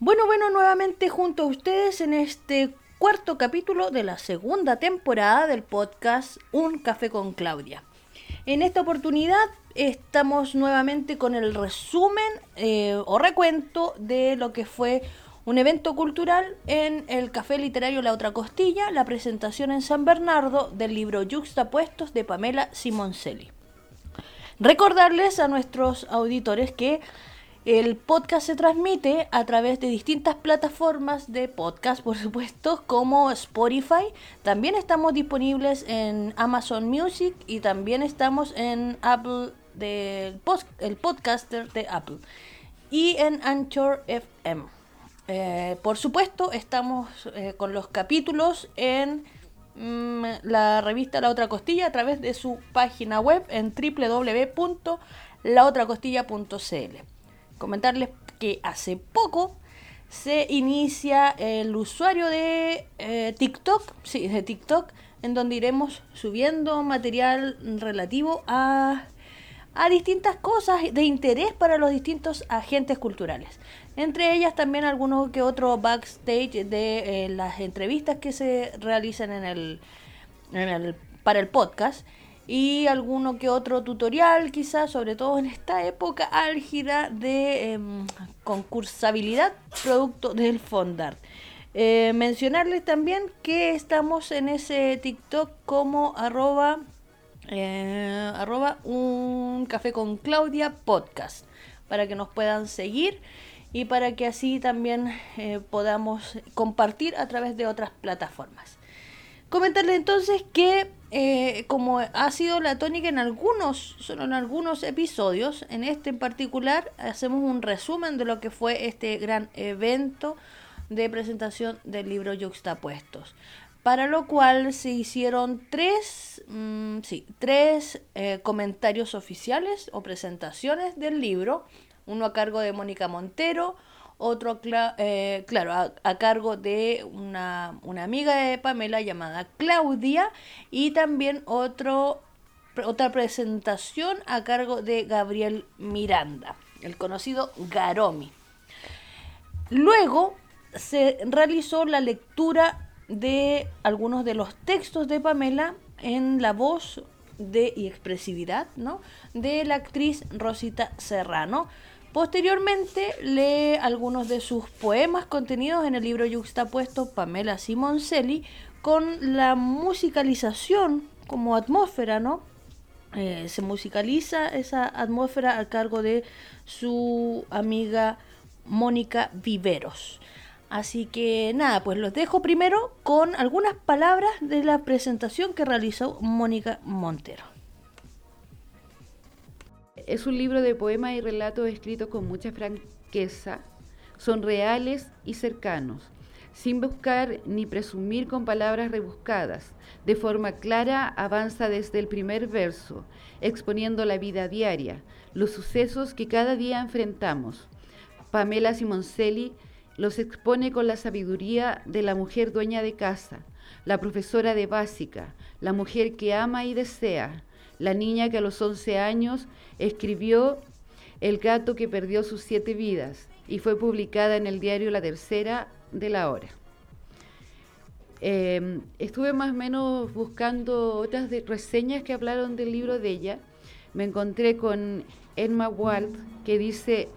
Bueno, bueno, nuevamente junto a ustedes en este cuarto capítulo de la segunda temporada del podcast Un Café con Claudia. En esta oportunidad estamos nuevamente con el resumen eh, o recuento de lo que fue un evento cultural en el Café Literario La Otra Costilla, la presentación en San Bernardo del libro Yuxtapuestos de Pamela Simoncelli. Recordarles a nuestros auditores que el podcast se transmite a través de distintas plataformas de podcast, por supuesto, como Spotify. También estamos disponibles en Amazon Music y también estamos en Apple, el podcaster de Apple. Y en Anchor FM. Eh, por supuesto, estamos eh, con los capítulos en mm, la revista La Otra Costilla a través de su página web en www.laotracostilla.cl comentarles que hace poco se inicia el usuario de eh, TikTok, sí, de TikTok, en donde iremos subiendo material relativo a, a distintas cosas de interés para los distintos agentes culturales. Entre ellas también algunos que otro backstage de eh, las entrevistas que se realizan en el, en el, para el podcast y alguno que otro tutorial quizás, sobre todo en esta época álgida de em, concursabilidad producto del Fondart. Eh, mencionarles también que estamos en ese TikTok como arroba, eh, arroba un café con Claudia podcast para que nos puedan seguir y para que así también eh, podamos compartir a través de otras plataformas. Comentarle entonces que eh, como ha sido la tónica en algunos, solo en algunos episodios, en este en particular hacemos un resumen de lo que fue este gran evento de presentación del libro Yuxtapuestos. Para lo cual se hicieron tres, mm, tres eh, comentarios oficiales o presentaciones del libro, uno a cargo de Mónica Montero, otro, eh, claro, a, cargo de una, amiga de Pamela llamada Claudia y también otro, otra presentación a cargo de Gabriel Miranda, el conocido Garomi. Luego se realizó la lectura de algunos de los textos de Pamela en la voz de y expresividad ¿no? de la actriz Rosita Serrano Posteriormente lee algunos de sus poemas contenidos en el libro Yuxtapuesto Pamela Simoncelli con la musicalización como atmósfera, ¿no? Eh, se musicaliza esa atmósfera a cargo de su amiga Mónica Viveros. Así que nada, pues los dejo primero con algunas palabras de la presentación que realizó Mónica Montero. Es un libro de poemas y relatos escritos con mucha franqueza, son reales y cercanos, sin buscar ni presumir con palabras rebuscadas. De forma clara avanza desde el primer verso, exponiendo la vida diaria, los sucesos que cada día enfrentamos. Pamela Simoncelli los expone con la sabiduría de la mujer dueña de casa, la profesora de básica, la mujer que ama y desea, la niña que a los 11 años escribió El gato que perdió sus siete vidas y fue publicada en el diario La Tercera de la Hora. Em, estuve más o menos buscando otras reseñas que hablaron del libro de ella. Me encontré con Emma Wald que dice,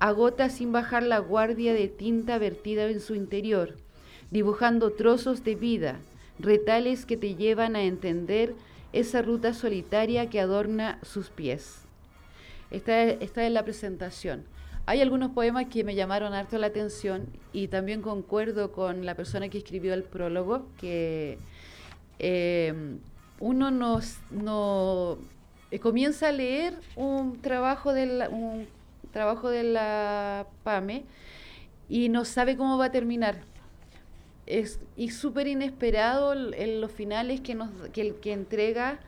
agota sin bajar la guardia de tinta vertida en su interior, dibujando trozos de vida, retales que te llevan a entender esa ruta solitaria que adorna sus pies. Esta, esta es la presentación. Hay algunos poemas que me llamaron harto la atención y también concuerdo con la persona que escribió el prólogo, que eh, uno nos, no, eh, comienza a leer un trabajo, de la, un trabajo de la PAME y no sabe cómo va a terminar es súper inesperado en los finales que nos que, que entrega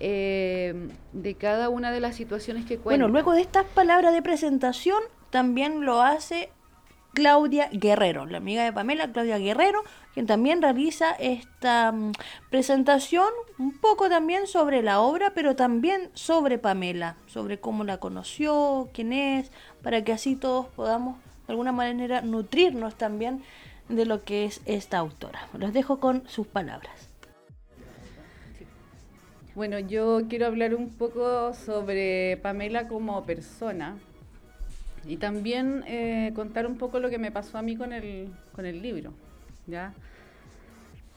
eh, de cada una de las situaciones que cuenta. Bueno, luego de estas palabras de presentación también lo hace Claudia Guerrero, la amiga de Pamela, Claudia Guerrero, quien también realiza esta mm, presentación un poco también sobre la obra, pero también sobre Pamela, sobre cómo la conoció, quién es, para que así todos podamos de alguna manera nutrirnos también de lo que es esta autora. Los dejo con sus palabras. Bueno, yo quiero hablar un poco sobre Pamela como persona y también eh, contar un poco lo que me pasó a mí con el, con el libro. ¿ya?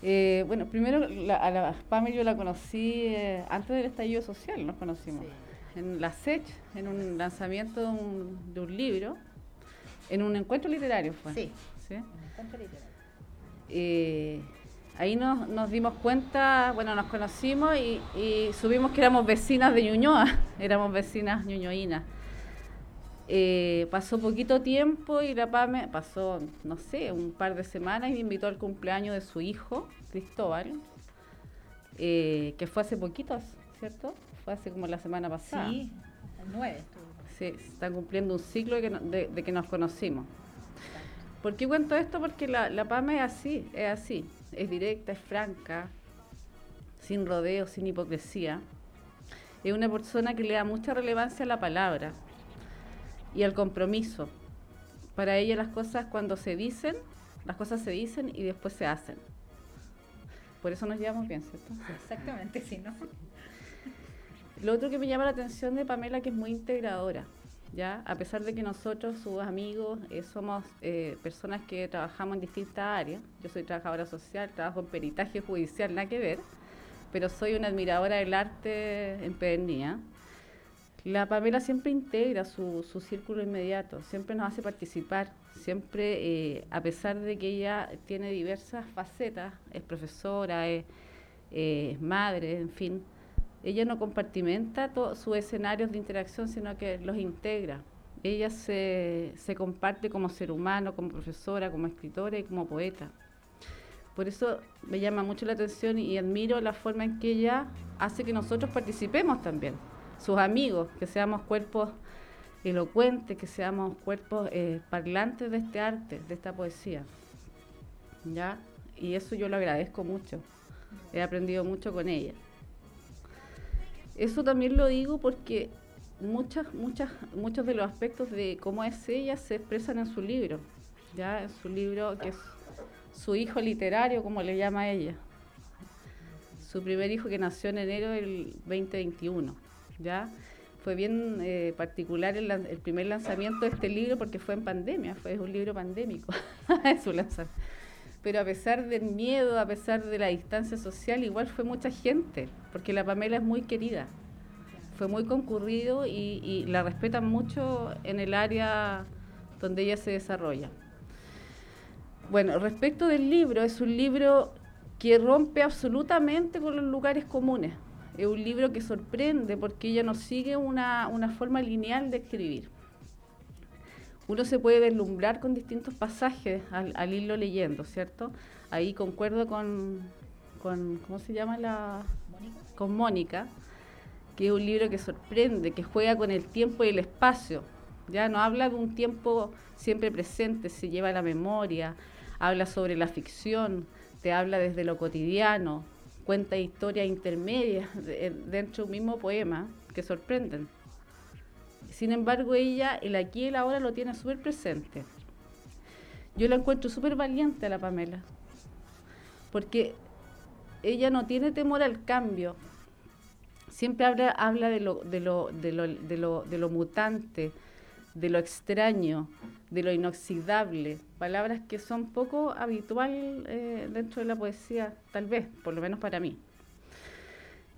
Eh, bueno, primero a la Pamela yo la conocí eh, antes del estallido social, nos conocimos. En la SECH, en un lanzamiento de un, de un libro, en un encuentro literario fue. Sí, ¿sí? un encuentro literario. Ahí nos, nos, dimos cuenta, bueno, nos conocimos y, y, subimos que éramos vecinas de Ñuñoa, éramos vecinas ñuñoínas. Eh, pasó poquito tiempo y la PAME pasó, no sé, un par de semanas y me invitó al cumpleaños de su hijo, Cristóbal, eh, que fue hace poquito, ¿cierto? Fue hace como la semana pasada. Sí, el 9 estuvo. Sí, están cumpliendo un ciclo de que, de, de que nos conocimos. ¿Por qué cuento esto? Porque la, la PAMA es así, es así, es directa, es franca, sin rodeos, sin hipocresía. Es una persona que le da mucha relevancia a la palabra y al compromiso. Para ella las cosas cuando se dicen, las cosas se dicen y después se hacen. Por eso nos llevamos bien, ¿cierto? Exactamente, sí, ¿no? Lo otro que me llama la atención de Pamela que es muy integradora. ¿Ya? A pesar de que nosotros, sus amigos, eh, somos eh, personas que trabajamos en distintas áreas. Yo soy trabajadora social, trabajo en peritaje judicial, nada que ver, pero soy una admiradora del arte empedernida. La Pamela siempre integra su, su, círculo inmediato, siempre nos hace participar, siempre, eh, a pesar de que ella tiene diversas facetas, es profesora, es, es madre, en fin, ella no compartimenta sus escenarios de interacción, sino que los integra. Ella se, se, comparte como ser humano, como profesora, como escritora y como poeta. Por eso me llama mucho la atención y admiro la forma en que ella hace que nosotros participemos también, sus amigos, que seamos cuerpos elocuentes, que seamos cuerpos eh, parlantes de este arte, de esta poesía. ¿Ya? Y eso yo lo agradezco mucho. He aprendido mucho con ella. Eso también lo digo porque muchas, muchas, muchos de los aspectos de cómo es ella se expresan en su libro, ya en su libro que es su hijo literario, como le llama ella. Su primer hijo que nació en enero del 2021, ya. Fue bien eh, particular el, el, primer lanzamiento de este libro porque fue en pandemia, fue un libro pandémico, su lanzamiento. Pero a pesar del miedo, a pesar de la distancia social, igual fue mucha gente, porque la Pamela es muy querida. Fue muy concurrido y, la respetan mucho en el área donde ella se desarrolla. Bueno, respecto del libro, es un libro que rompe absolutamente con los lugares comunes. Es un libro que sorprende porque ella no sigue una, una forma lineal de escribir. Uno se puede deslumbrar con distintos pasajes al, al irlo leyendo, ¿cierto? Ahí concuerdo con, con ¿cómo se llama la? Mónica. Con Mónica, que es un libro que sorprende, que juega con el tiempo y el espacio. Ya no habla de un tiempo siempre presente, se lleva a la memoria, habla sobre la ficción, te habla desde lo cotidiano, cuenta historias intermedias de, dentro de un mismo poema que sorprenden. Sin embargo, ella, el aquí y el ahora lo tiene súper presente. Yo la encuentro súper valiente a la Pamela, porque ella no tiene temor al cambio. Siempre habla, habla de, lo, de, lo, de, lo, de, lo, de lo mutante, de lo extraño, de lo inoxidable, palabras que son poco habitual eh, dentro de la poesía, tal vez, por lo menos para mí.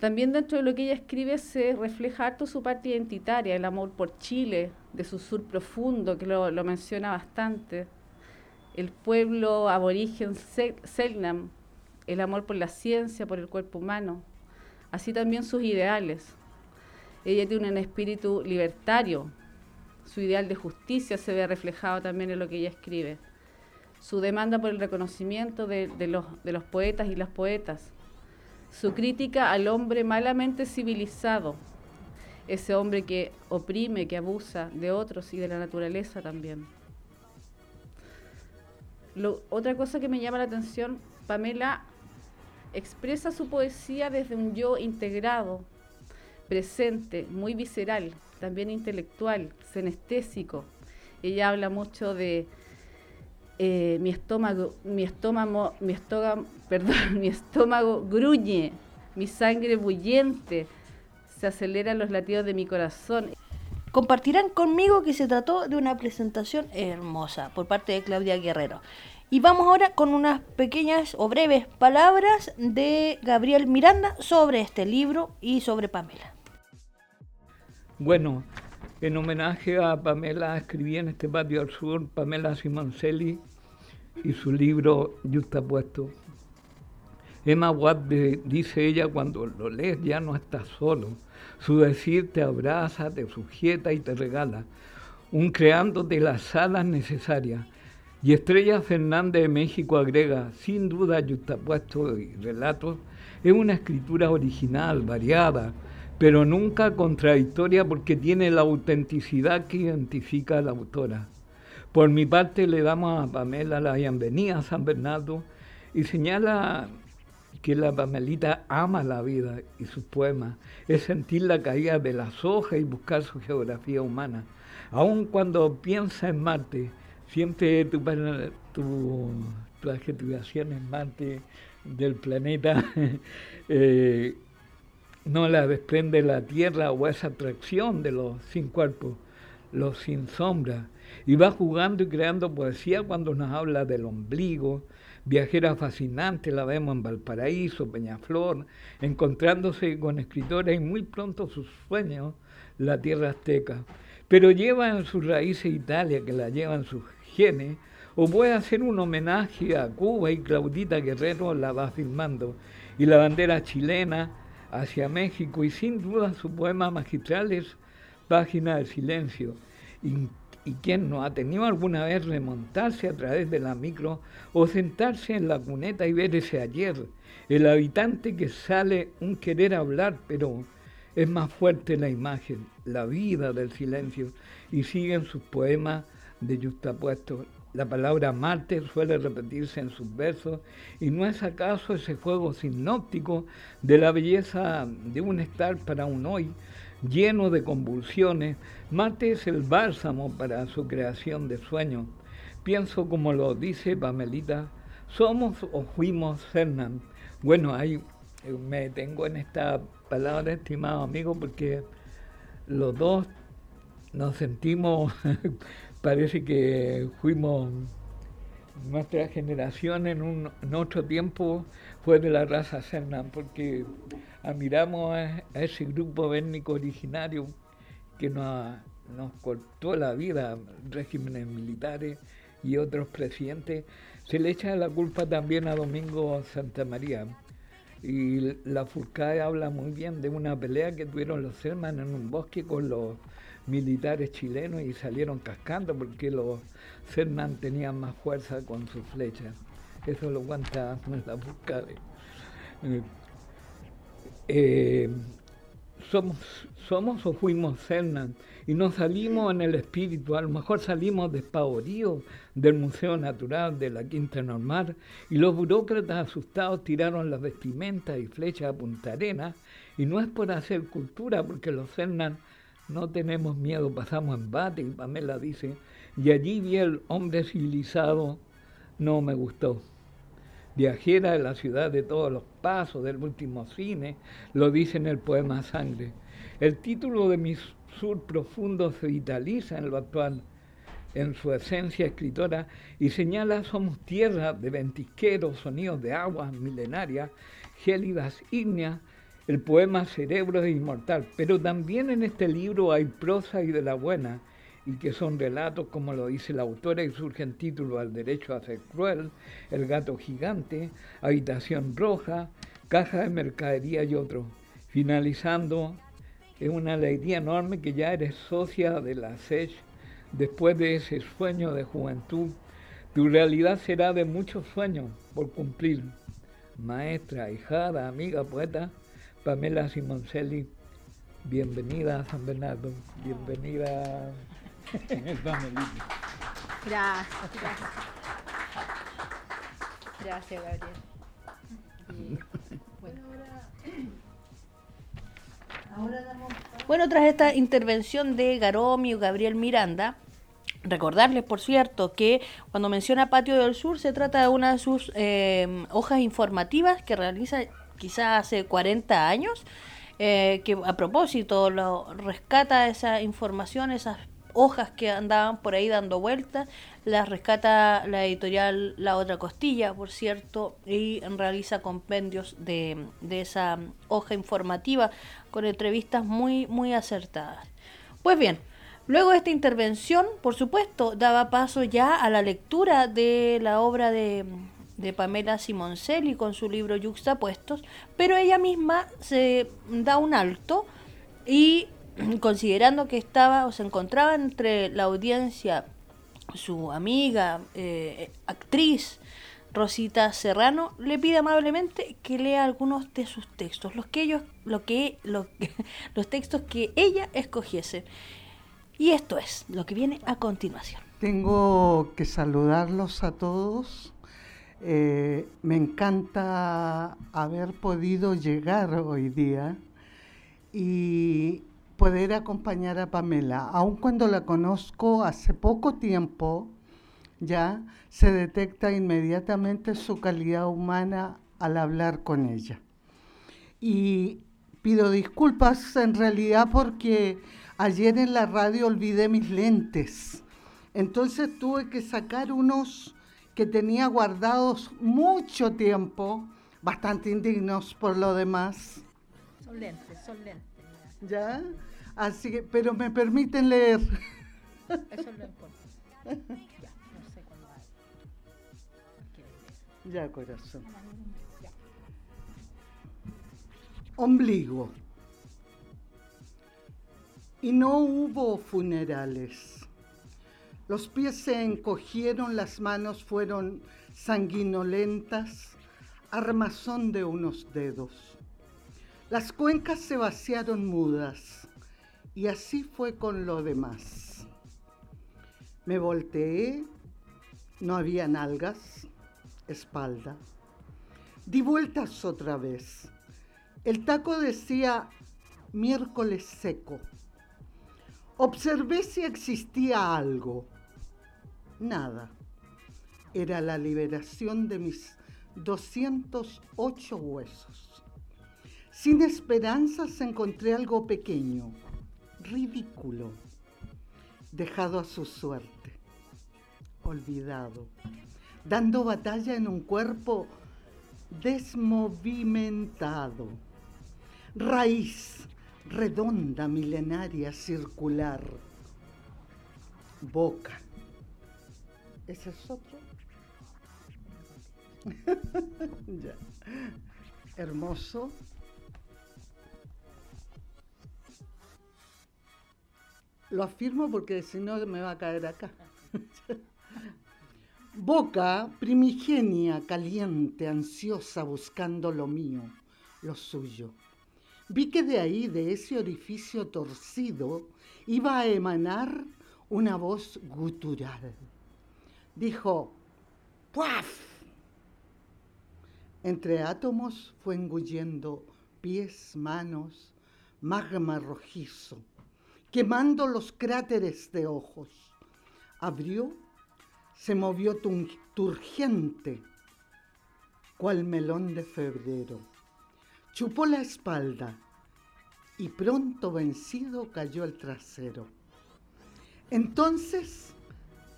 También dentro de lo que ella escribe se refleja harto su parte identitaria, el amor por Chile, de su sur profundo, que lo, menciona bastante, el pueblo aborigen Selknam, el amor por la ciencia, por el cuerpo humano, así también sus ideales. Ella tiene un espíritu libertario, su ideal de justicia se ve reflejado también en lo que ella escribe. Su demanda por el reconocimiento de los poetas y las poetas. Su crítica al hombre malamente civilizado. Ese hombre que oprime, que abusa de otros y de la naturaleza también. Lo, otra cosa que me llama la atención, Pamela expresa su poesía desde un yo integrado, presente, muy visceral, también intelectual, senestésico. ella habla mucho de eh, mi estómago, mi estómago, mi estómago, perdón, mi estómago gruñe, mi sangre bullente, se aceleran los latidos de mi corazón. Compartirán conmigo que se trató de una presentación hermosa por parte de Claudia Guerrero. Y vamos ahora con unas pequeñas o breves palabras de Gabriel Miranda sobre este libro y sobre Pamela. Bueno, en homenaje a Pamela escribí en este patio al sur Pamela Simoncelli y su libro Justapuesto. Emma Watt dice ella cuando lo lees ya no estás solo. Su decir te abraza, te sujeta y te regala, un creándote las alas necesarias y Estrella Fernández de México agrega, sin duda justapuesto y relatos, es una escritura original, variada, pero nunca contradictoria porque tiene la autenticidad que identifica a la autora. Por mi parte le damos a Pamela la bienvenida a San Bernardo y señala que la Pamelita ama la vida y sus poemas, es sentir la caída de las hojas y buscar su geografía humana. Aun cuando piensa en Marte, tu, tu, tu adjetivación en Marte del planeta eh, no la desprende la Tierra o esa atracción de los sin cuerpo, los sin sombra. Y va jugando y creando poesía cuando nos habla del ombligo. Viajera fascinante, la vemos en Valparaíso, Peñaflor, encontrándose con escritores y muy pronto sus sueños, la tierra azteca. Pero lleva en sus raíces Italia, que la lleva en sus genes, o puede hacer un homenaje a Cuba y Claudita Guerrero la va filmando, y la bandera chilena hacia México, y sin duda su poema magistral es Página del Silencio. Y, quién no ha tenido alguna vez remontarse a través de la micro o sentarse en la cuneta y ver ese ayer, el habitante que sale un querer hablar, pero es más fuerte la imagen, la vida del silencio, y siguen sus poemas de Justapuesto. La palabra Marte suele repetirse en sus versos y no es acaso ese juego sinóptico de la belleza de un estar para un hoy lleno de convulsiones. Marte es el bálsamo para su creación de sueños. Pienso como lo dice Pamelita, somos o fuimos Fernand. Bueno, ahí eh, me detengo en esta palabra, estimado amigo, porque los dos nos sentimos parece que fuimos, nuestra generación en, un, otro tiempo fue de la raza Cernan, porque admiramos a, ese grupo étnico originario que nos, cortó la vida, regímenes militares y otros presidentes. Se le echa la culpa también a Domingo Santa María. Y la Furcade habla muy bien de una pelea que tuvieron los Cernan en un bosque con los militares chilenos y salieron cascando porque los Fernán tenían más fuerza con sus flechas. Eso lo cuenta en la busca eh, somos, somos o fuimos Cernan y no salimos en el espíritu, a lo mejor salimos despavoridos del Museo Natural de la Quinta Normal y los burócratas asustados tiraron las vestimentas y flechas a Punta Arena. Y no es por hacer cultura porque los Cernan no tenemos miedo, pasamos embate, y Pamela dice, y allí vi el hombre civilizado, no me gustó. Viajera de la ciudad de todos los pasos, del último cine, lo dice en el poema Sangre. El título de mi sur profundo se vitaliza en lo actual, en su esencia escritora, y señala somos tierra de ventisqueros, sonidos de aguas milenarias, gélidas ígneas, el poema Cerebro es inmortal, pero también en este libro hay prosa y de la buena, y que son relatos, como lo dice la autora, y surgen títulos al derecho a ser cruel, El gato gigante, Habitación roja, Caja de mercadería y otros. Finalizando, es una alegría enorme que ya eres socia de la SES después de ese sueño de juventud. Tu realidad será de muchos sueños por cumplir. Maestra, hijada, amiga, poeta, Pamela Simoncelli, bienvenida a San Bernardo, bienvenida Gracias, gracias. Gracias, Gabriel. bueno. tras esta intervención de Garomio Gabriel Miranda, Recordarles, por cierto, que cuando menciona Patio del Sur se trata de una de sus eh, hojas informativas que realiza quizás hace 40 años, eh, que a propósito lo rescata esa información, esas hojas que andaban por ahí dando vueltas, las rescata la editorial La Otra Costilla, por cierto, y realiza compendios de, de esa hoja informativa con entrevistas muy, muy acertadas. Pues bien, Luego de esta intervención, por supuesto, daba paso ya a la lectura de la obra de, de Pamela Simoncelli con su libro Yuxtapuestos, pero ella misma se da un alto y considerando que estaba o se encontraba entre la audiencia su amiga, eh, actriz Rosita Serrano, le pide amablemente que lea algunos de sus textos, los que ellos, lo que, lo, los textos que ella escogiese. Y esto es lo que viene a continuación. Tengo que saludarlos a todos. Eh, me encanta haber podido llegar hoy día y poder acompañar a Pamela. Aun cuando la conozco hace poco tiempo, ya se detecta inmediatamente su calidad humana al hablar con ella. Y pido disculpas en realidad porque Ayer en la radio olvidé mis lentes. Entonces tuve que sacar unos que tenía guardados mucho tiempo, bastante indignos por lo demás. Son lentes, son lentes. ¿Ya? Así que, pero me permiten leer. Eso es lo importante. Ya, no sé cuándo va. Ya, corazón. Ombligo y no hubo funerales. Los pies se encogieron, las manos fueron sanguinolentas, armazón de unos dedos. Las cuencas se vaciaron mudas y así fue con lo demás. Me volteé, no había nalgas, espalda. Di vueltas otra vez. El taco decía miércoles seco. Observé si existía algo. Nada. Era la liberación de mis 208 huesos. Sin esperanzas encontré algo pequeño, ridículo, dejado a su suerte, olvidado, dando batalla en un cuerpo desmovimentado, raíz redonda, milenaria, circular. Boca. ¿Ese es otro? ya. Hermoso. Lo afirmo porque si no me va a caer acá. Boca primigenia, caliente, ansiosa, buscando lo mío, lo suyo vi que de ahí, de ese orificio torcido, iba a emanar una voz gutural. Dijo, ¡puaf! Entre átomos fue engullendo pies, manos, magma rojizo, quemando los cráteres de ojos. Abrió, se movió turgente, cual melón de febrero Chupó la espalda y pronto vencido cayó el trasero. Entonces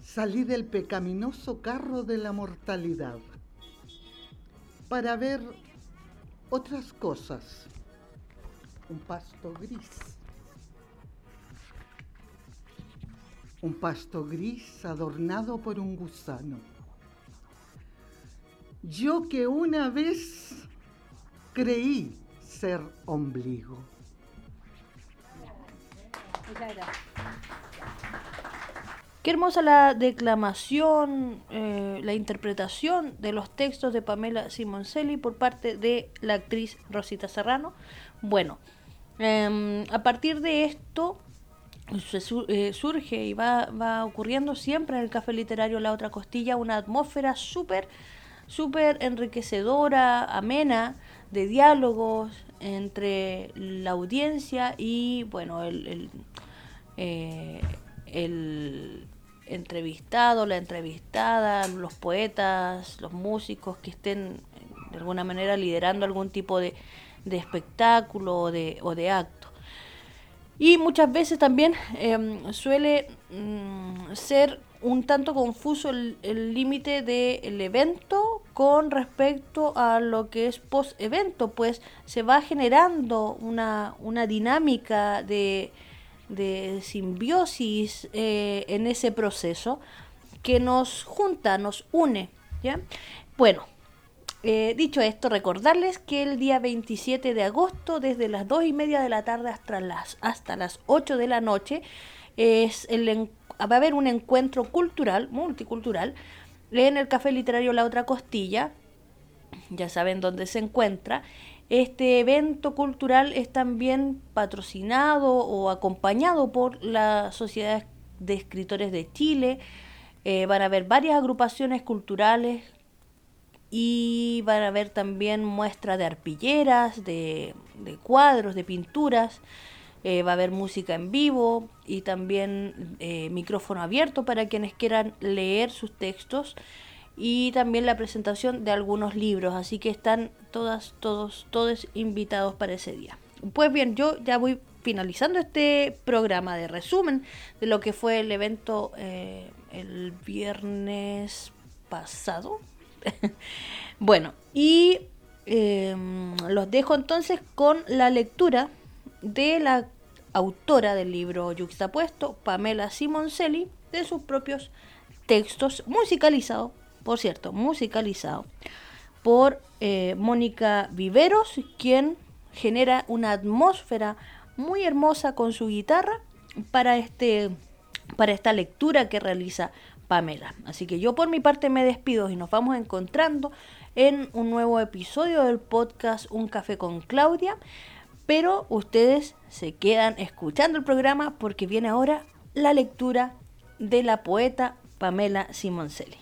salí del pecaminoso carro de la mortalidad para ver otras cosas. Un pasto gris. Un pasto gris adornado por un gusano. Yo que una vez creí ser ombligo. Qué hermosa la declamación, eh, la interpretación de los textos de Pamela Simoncelli por parte de la actriz Rosita Serrano. Bueno, em, a partir de esto eh, surge y va, va ocurriendo siempre en el Café Literario La Otra Costilla una atmósfera súper, súper enriquecedora, amena, de diálogos entre la audiencia y bueno el, el, eh, entrevistado, la entrevistada, los poetas, los músicos que estén de alguna manera liderando algún tipo de, espectáculo o de, o de acto. Y muchas veces también em, suele mm, ser un tanto confuso el límite del evento con respecto a lo que es post-evento, pues se va generando una, una dinámica de, de simbiosis eh, en ese proceso que nos junta, nos une. ¿ya? Bueno, eh, dicho esto, recordarles que el día 27 de agosto, desde las 2 y media de la tarde hasta las, hasta las 8 de la noche, va a haber un encuentro cultural, multicultural, en el Café Literario La Otra Costilla. Ya saben dónde se encuentra. Este evento cultural es también patrocinado o acompañado por la Sociedad de Escritores de Chile. Eh, van a haber varias agrupaciones culturales y van a haber también muestras de arpilleras, de, cuadros, de pinturas. Eh, va a haber música en vivo y también eh, micrófono abierto para quienes quieran leer sus textos y también la presentación de algunos libros. Así que están todas, todos, todos invitados para ese día. Pues bien, yo ya voy finalizando este programa de resumen de lo que fue el evento eh, el viernes pasado, bueno, y em, los dejo entonces con la lectura de la autora del libro Yuxtapuesto, Pamela Simoncelli, de sus propios textos musicalizados, por cierto, musicalizado por eh, Mónica Viveros, quien genera una atmósfera muy hermosa con su guitarra para este para esta lectura que realiza Pamela. Así que yo por mi parte me despido y nos vamos encontrando en un nuevo episodio del podcast Un café con Claudia. Pero ustedes se quedan escuchando el programa porque viene ahora la lectura de la poeta Pamela Simoncelli.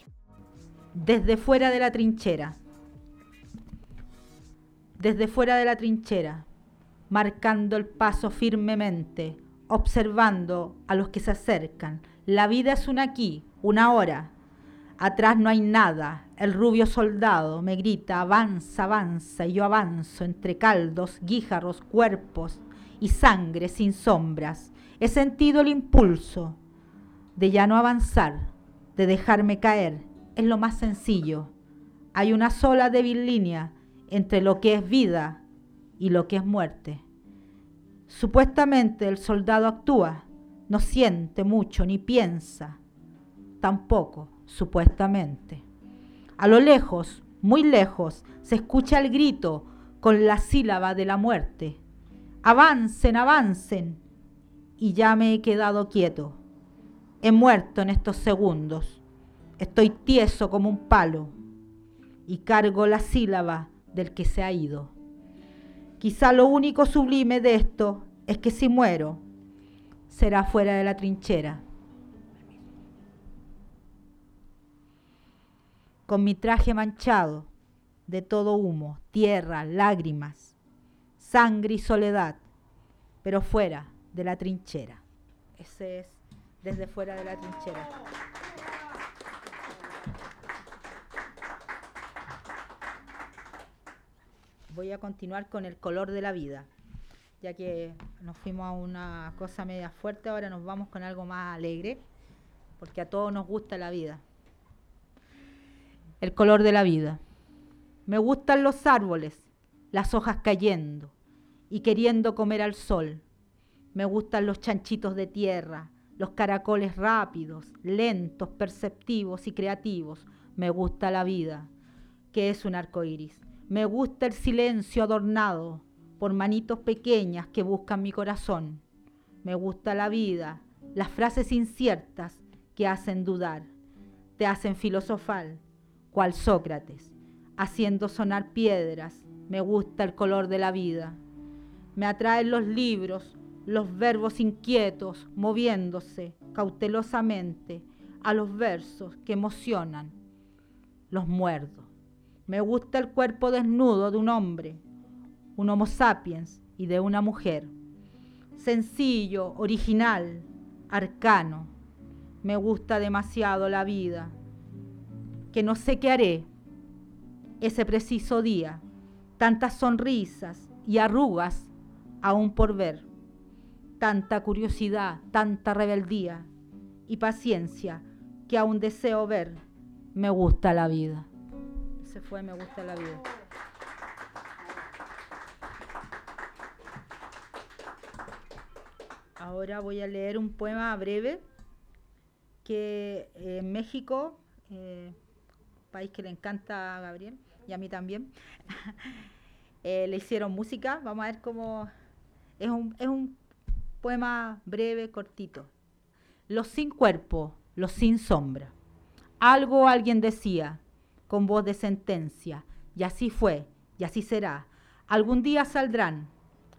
Desde fuera de la trinchera. Desde fuera de la trinchera, marcando el paso firmemente, observando a los que se acercan. La vida es una aquí, una hora. Atrás no hay nada. El rubio soldado me grita, avanza, avanza, y yo avanzo entre caldos, guíjaros, cuerpos y sangre sin sombras. He sentido el impulso de ya no avanzar, de dejarme caer. Es lo más sencillo. Hay una sola débil línea entre lo que es vida y lo que es muerte. Supuestamente el soldado actúa, no siente mucho ni piensa tampoco, supuestamente. A lo lejos, muy lejos, se escucha el grito con la sílaba de la muerte. Avancen, avancen. Y ya me he quedado quieto. He muerto en estos segundos. Estoy tieso como un palo y cargo la sílaba del que se ha ido. Quizá lo único sublime de esto es que si muero, será fuera de la trinchera. con mi traje manchado de todo humo, tierra, lágrimas, sangre y soledad, pero fuera de la trinchera. Ese es desde fuera de la trinchera. Voy a continuar con el color de la vida, ya que nos fuimos a una cosa media fuerte, ahora nos vamos con algo más alegre, porque a todos nos gusta la vida el color de la vida. Me gustan los árboles, las hojas cayendo y queriendo comer al sol. Me gustan los chanchitos de tierra, los caracoles rápidos, lentos, perceptivos y creativos. Me gusta la vida, que es un arco iris. Me gusta el silencio adornado por manitos pequeñas que buscan mi corazón. Me gusta la vida, las frases inciertas que hacen dudar, te hacen filosofar, cual Sócrates, haciendo sonar piedras. Me gusta el color de la vida. Me atraen los libros, los verbos inquietos, moviéndose cautelosamente a los versos que emocionan. Los muerdo. Me gusta el cuerpo desnudo de un hombre, un homo sapiens y de una mujer. Sencillo, original, arcano. me gusta demasiado la vida, que no sé qué haré ese preciso día, tantas sonrisas y arrugas aún por ver, tanta curiosidad, tanta rebeldía y paciencia que aún deseo ver, me gusta la vida. Fue, me gusta la vida. Ahora voy a leer un poema breve que eh, en México, eh, país que le encanta a Gabriel y a mí también, eh, le hicieron música. Vamos a ver cómo... Es un, es un poema breve, cortito. Los sin cuerpo, los sin sombra. Algo alguien decía, con voz de sentencia, y así fue, y así será. Algún día saldrán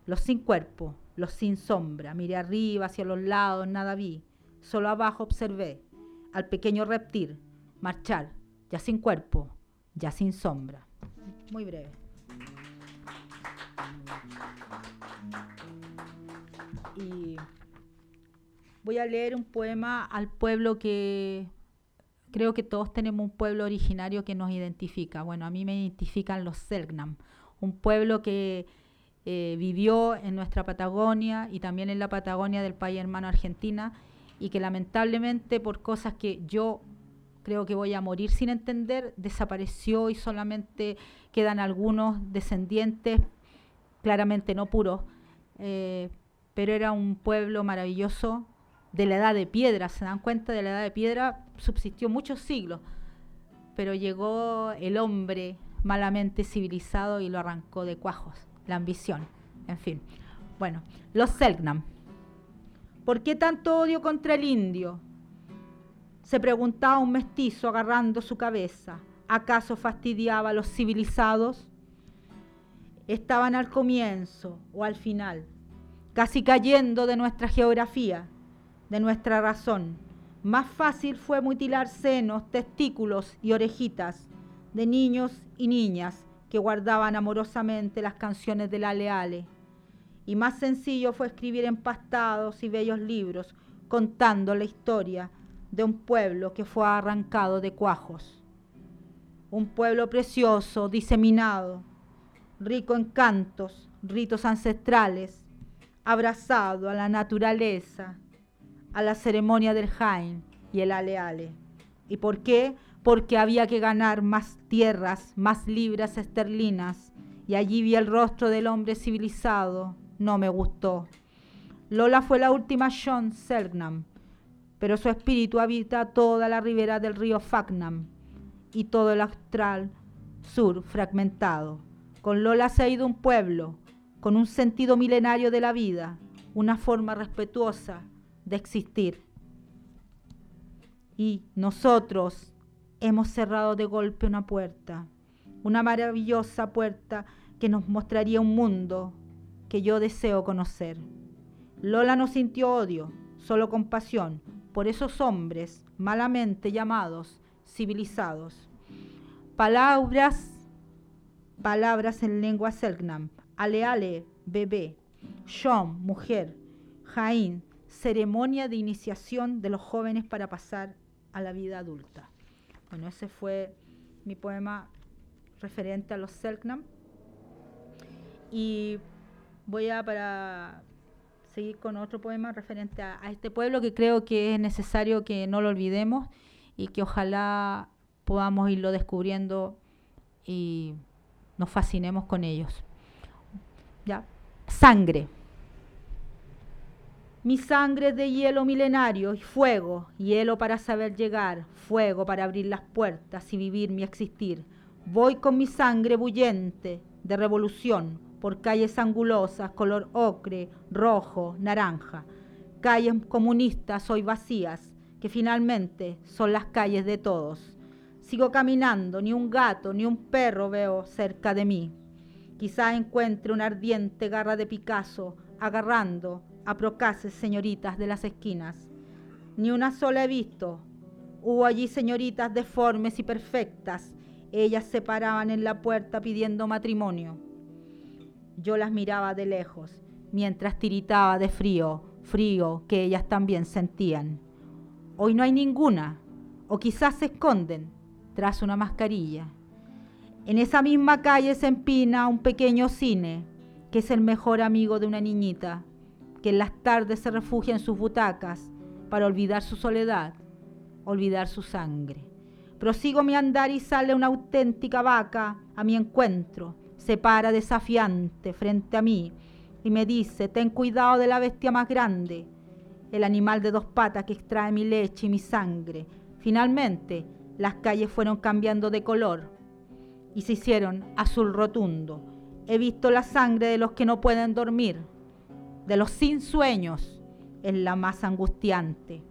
los sin cuerpo, los sin sombra. Miré arriba, hacia los lados, nada vi. Solo abajo observé al pequeño reptil marchar, ya sin cuerpo, ya sin sombra. Muy breve. Y voy a leer un poema al pueblo que creo que todos tenemos un pueblo originario que nos identifica. Bueno, a mí me identifican los Selknam, un pueblo que eh, vivió en nuestra Patagonia y también en la Patagonia del país hermano Argentina y que lamentablemente por cosas que yo creo que voy a morir sin entender, desapareció y solamente quedan algunos descendientes, claramente no puros, eh, pero era un pueblo maravilloso de la edad de piedra, se dan cuenta, de la edad de piedra subsistió muchos siglos, pero llegó el hombre malamente civilizado y lo arrancó de cuajos, la ambición, en fin. Bueno, los Selknam. ¿Por qué tanto odio contra el indio? Se preguntaba un mestizo agarrando su cabeza. ¿Acaso fastidiaba a los civilizados? Estaban al comienzo o al final, casi cayendo de nuestra geografía, de nuestra razón. Más fácil fue mutilar senos, testículos y orejitas de niños y niñas que guardaban amorosamente las canciones de la Leale y más sencillo fue escribir empastados y bellos libros contando la historia de un pueblo que fue arrancado de cuajos. Un pueblo precioso, diseminado, rico en cantos, ritos ancestrales, abrazado a la naturaleza, a la ceremonia del Jain y el aleale. ¿Y por qué? Porque había que ganar más tierras, más libras esterlinas, y allí vi el rostro del hombre civilizado, no me gustó. Lola fue la última John Selknam, pero su espíritu habita toda la ribera del río Fagnam y todo el austral sur fragmentado. Con Lola se ha ido un pueblo, con un sentido milenario de la vida, una forma respetuosa de existir. Y nosotros hemos cerrado de golpe una puerta, una maravillosa puerta que nos mostraría un mundo que yo deseo conocer. Lola no sintió odio, solo compasión por esos hombres malamente llamados civilizados. Palabras, palabras en lengua selknam, ale bebé, shom, mujer, jaín, ceremonia de iniciación de los jóvenes para pasar a la vida adulta. Bueno, ese fue mi poema referente a los selknam. Y voy a para seguir con otro poema referente a, este pueblo que creo que es necesario que no lo olvidemos y que ojalá podamos irlo descubriendo y nos fascinemos con ellos. Ya. Sangre. Mi sangre es de hielo milenario y fuego, hielo para saber llegar, fuego para abrir las puertas y vivir mi existir. Voy con mi sangre bullente de revolución, por calles angulosas, color ocre, rojo, naranja, calles comunistas hoy vacías, que finalmente son las calles de todos. Sigo caminando, ni un gato, ni un perro veo cerca de mí. Quizá encuentre una ardiente garra de Picasso agarrando a señoritas de las esquinas. Ni una sola he visto. Hubo allí señoritas deformes y perfectas. Ellas se paraban en la puerta pidiendo matrimonio. Yo las miraba de lejos, mientras tiritaba de frío, frío que ellas también sentían. Hoy no hay ninguna, o quizás se esconden tras una mascarilla. En esa misma calle se empina un pequeño cine, que es el mejor amigo de una niñita, que en las tardes se refugia en sus butacas para olvidar su soledad, olvidar su sangre. Prosigo mi andar y sale una auténtica vaca a mi encuentro, se para desafiante frente a mí y me dice, ten cuidado de la bestia más grande, el animal de dos patas que extrae mi leche y mi sangre. Finalmente, las calles fueron cambiando de color y se hicieron azul rotundo. He visto la sangre de los que no pueden dormir, de los sin sueños, es la más angustiante.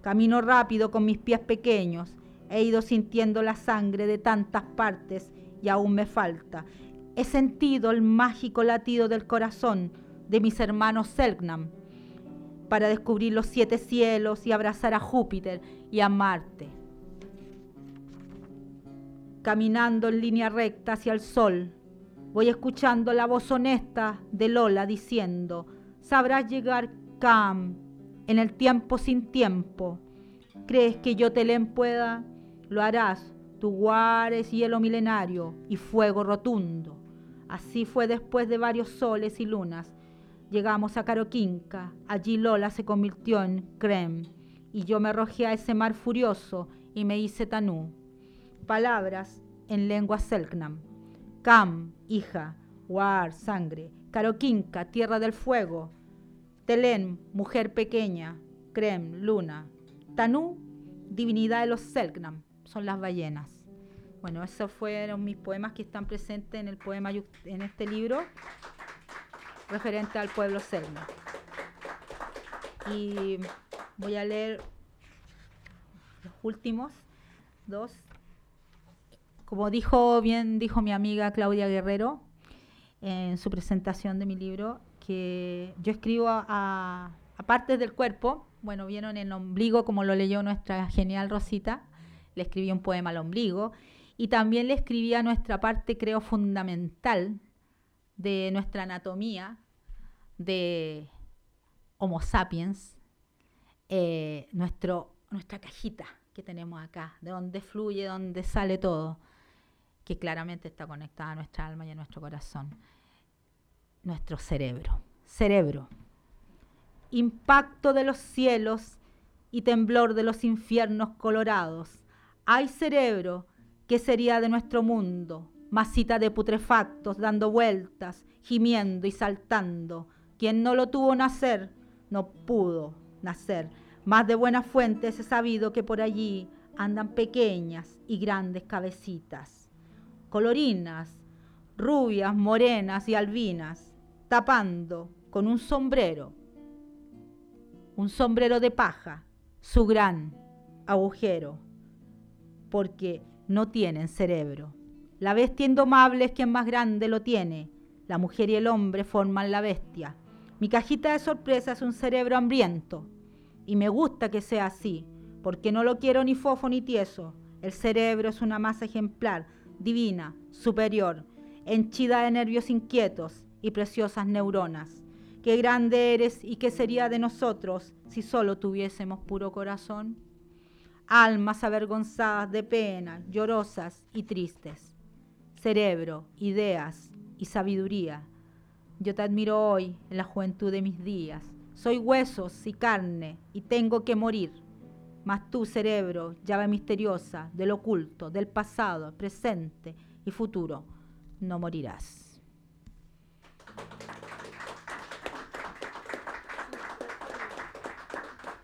Camino rápido con mis pies pequeños, he ido sintiendo la sangre de tantas partes y aún me falta. He sentido el mágico latido del corazón de mis hermanos Selknam para descubrir los siete cielos y abrazar a Júpiter y a Marte. Caminando en línea recta hacia el sol, voy escuchando la voz honesta de Lola diciendo, sabrás llegar, Cam, en el tiempo sin tiempo. ¿Crees que yo te leen pueda? Lo harás, tu guares hielo milenario y fuego rotundo. Así fue después de varios soles y lunas. Llegamos a Caroquinca, allí Lola se convirtió en Crem, y yo me arrojé a ese mar furioso y me hice Tanú. Palabras en lengua Selknam. Cam, hija, War, sangre, Caroquinca, tierra del fuego, Telén, mujer pequeña, Crem, luna, Tanú, divinidad de los Selknam, son las ballenas. Bueno, esos fueron mis poemas que están presentes en el poema en este libro referente al pueblo Selknam. Y voy a leer los últimos dos. Como dijo bien dijo mi amiga Claudia Guerrero en su presentación de mi libro, que yo escribo a, partes del cuerpo, bueno, vieron el ombligo como lo leyó nuestra genial Rosita, le escribí un poema al ombligo. Y también le escribí a nuestra parte, creo, fundamental de nuestra anatomía de Homo sapiens, eh, nuestro, nuestra cajita que tenemos acá, de donde fluye, donde sale todo, que claramente está conectada a nuestra alma y a nuestro corazón, nuestro cerebro. Cerebro, impacto de los cielos y temblor de los infiernos colorados. Hay cerebro, que sería de nuestro mundo? Masita de putrefactos dando vueltas, gimiendo y saltando. Quien no lo tuvo nacer, no pudo nacer. Más de buenas fuentes he sabido que por allí andan pequeñas y grandes cabecitas, colorinas, rubias, morenas y albinas, tapando con un sombrero, un sombrero de paja, su gran agujero, porque no tienen cerebro. La bestia indomable es quien más grande lo tiene. La mujer y el hombre forman la bestia. Mi cajita de sorpresa es un cerebro hambriento. Y me gusta que sea así, porque no lo quiero ni fofo ni tieso. El cerebro es una masa ejemplar, divina, superior, henchida de nervios inquietos y preciosas neuronas. Qué grande eres y qué sería de nosotros si solo tuviésemos puro corazón almas avergonzadas de pena, llorosas y tristes, cerebro, ideas y sabiduría. Yo te admiro hoy en la juventud de mis días. Soy huesos y carne y tengo que morir. Mas tú, cerebro, llave misteriosa del oculto, del pasado, presente y futuro, no morirás.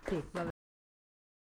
Sí,